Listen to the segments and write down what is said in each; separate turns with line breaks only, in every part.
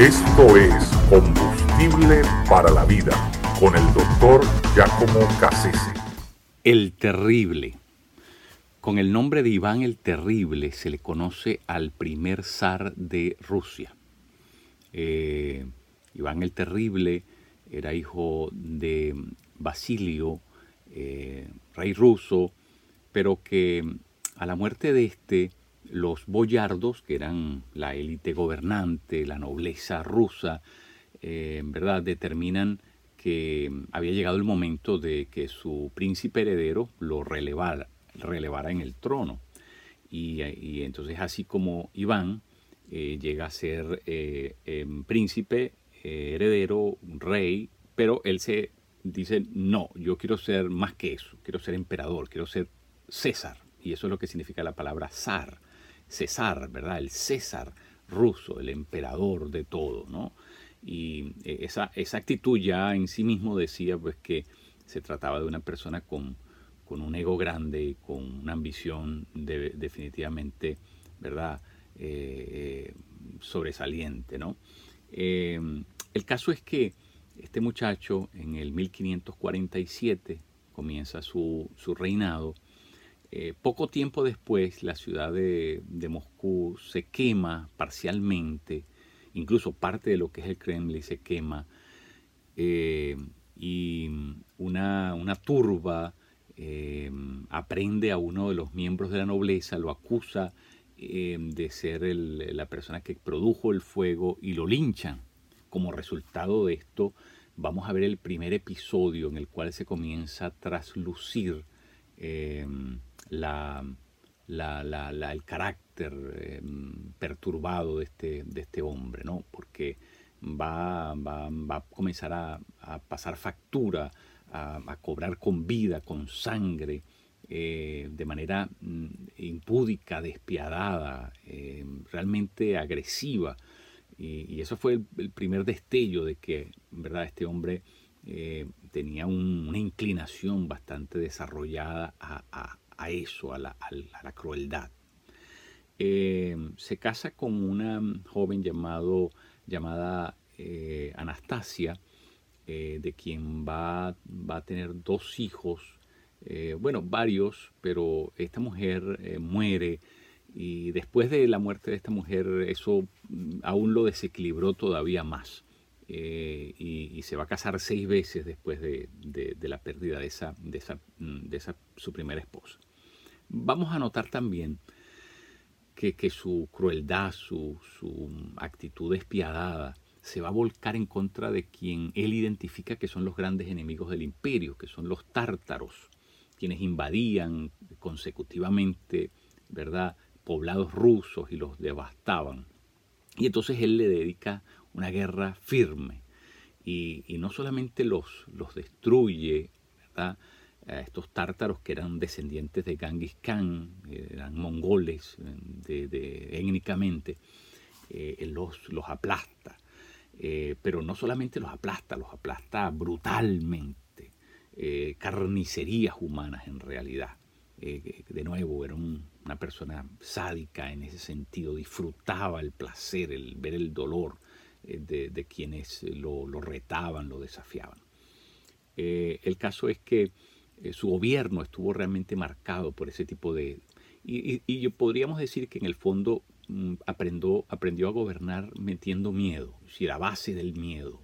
Esto es Combustible para la Vida con el doctor Giacomo Cassese.
El Terrible. Con el nombre de Iván el Terrible se le conoce al primer zar de Rusia. Eh, Iván el Terrible era hijo de Basilio, eh, rey ruso, pero que a la muerte de este, los boyardos, que eran la élite gobernante, la nobleza rusa, eh, en verdad determinan que había llegado el momento de que su príncipe heredero lo relevara, relevara en el trono. Y, entonces así como Iván eh, llega a ser em, príncipe, heredero, rey, pero él se dice, no, yo quiero ser más que eso, quiero ser emperador, quiero ser César. Y eso es lo que significa la palabra zar, César, ¿verdad? El César ruso, el emperador de todo, ¿no? Y eh, esa, actitud ya en sí mismo decía pues que se trataba de una persona con, un ego grande, con una ambición definitivamente, ¿verdad? Eh, eh, sobresaliente, ¿no? el caso es que este muchacho en el 1547 comienza su, reinado. Eh, poco tiempo después la ciudad de, Moscú se quema parcialmente, incluso parte de lo que es el Kremlin se quema, eh, y una, turba eh, aprende a uno de los miembros de la nobleza, lo acusa de ser la persona que produjo el fuego y lo linchan. Como resultado de esto, vamos a ver el primer episodio en el cual se comienza a traslucir el carácter em, perturbado de este, de este hombre, ¿no? porque va, va, a comenzar a, pasar factura, a, cobrar con vida, con sangre, eh, de manera mm, impúdica, despiadada, em, realmente agresiva y, eso fue el, primer destello de que, verdad, este hombre eh, tenía una inclinación bastante desarrollada a, eso, a la, crueldad. Eh, se casa con una joven llamado, llamada eh, Anastasia, de quien va, va, a tener dos hijos, bueno, varios, pero esta mujer muere y después de la muerte de esta mujer, eso mm, aún lo desequilibró todavía más. Eh, y, se va a casar seis veces después de, la pérdida de esa, de esa, mm, de esa, su primera esposa. Vamos a notar también que, su crueldad, su, su, actitud despiadada, se va a volcar en contra de quien él identifica que son los grandes enemigos del imperio, que son los tártaros, quienes invadían consecutivamente, ¿verdad? poblados rusos y los devastaban. Y entonces él le dedica una guerra firme y, no solamente los, los destruye, ¿verdad? A estos tártaros que eran descendientes de Genghis Khan, eran mongoles de, étnicamente, eh, los, los aplasta. Eh, pero no solamente los aplasta, los aplasta brutalmente, eh, carnicerías humanas en realidad. de nuevo, era un, una persona sádica en ese sentido, disfrutaba el placer, el ver el dolor eh, de, quienes lo, retaban, lo desafiaban. Eh, el caso es que eh, su gobierno estuvo realmente marcado por ese tipo de... Y, podríamos decir que en el fondo mm, aprendió, a gobernar metiendo miedo, es decir, a base del miedo.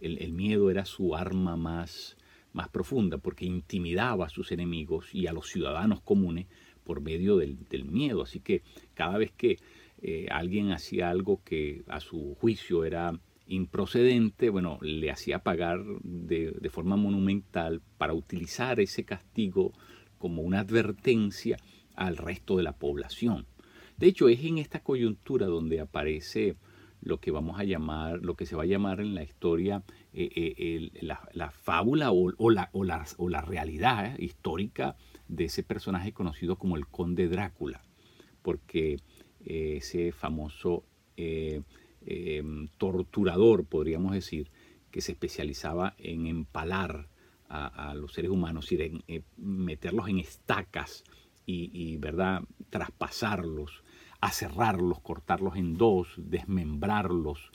El, miedo era su arma más, más profunda porque intimidaba a sus enemigos y a los ciudadanos comunes por medio del, miedo. Así que cada vez que eh, alguien hacía algo que a su juicio era improcedente, bueno, le hacía pagar de, forma monumental para utilizar ese castigo como una advertencia al resto de la población. De hecho, es en esta coyuntura donde aparece lo que vamos a llamar, lo que se va a llamar en la historia eh, eh, la, fábula o, la, o, la, realidad histórica de ese personaje conocido como el conde Drácula, porque eh, ese famoso em, torturador, podríamos decir, que se especializaba en empalar a, los seres humanos, y en meterlos en estacas y, ¿verdad? traspasarlos, aserrarlos, cortarlos en dos, desmembrarlos,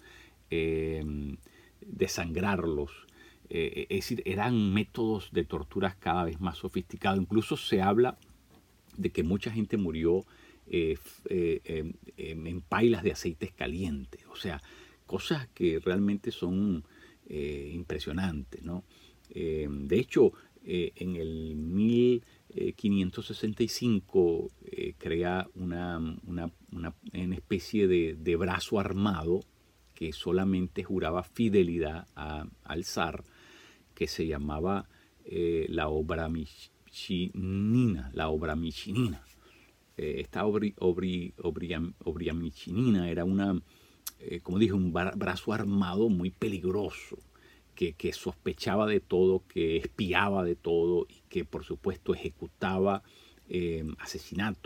desangrarlos. es decir, eran métodos de torturas cada vez más sofisticados. Incluso se habla de que mucha gente murió em, en pailas de aceites calientes. O sea, cosas que realmente son impresionantes. ¿no? de hecho, en el 1565 crea una, una, especie de, brazo armado que solamente juraba fidelidad al zar, que se llamaba eh, la obra michinina, la obra michinina. Eh, esta obri, obri, michinina era una, eh, como dije, un brazo armado muy peligroso, que, que, sospechaba de todo, que espiaba de todo y que por supuesto ejecutaba asesinatos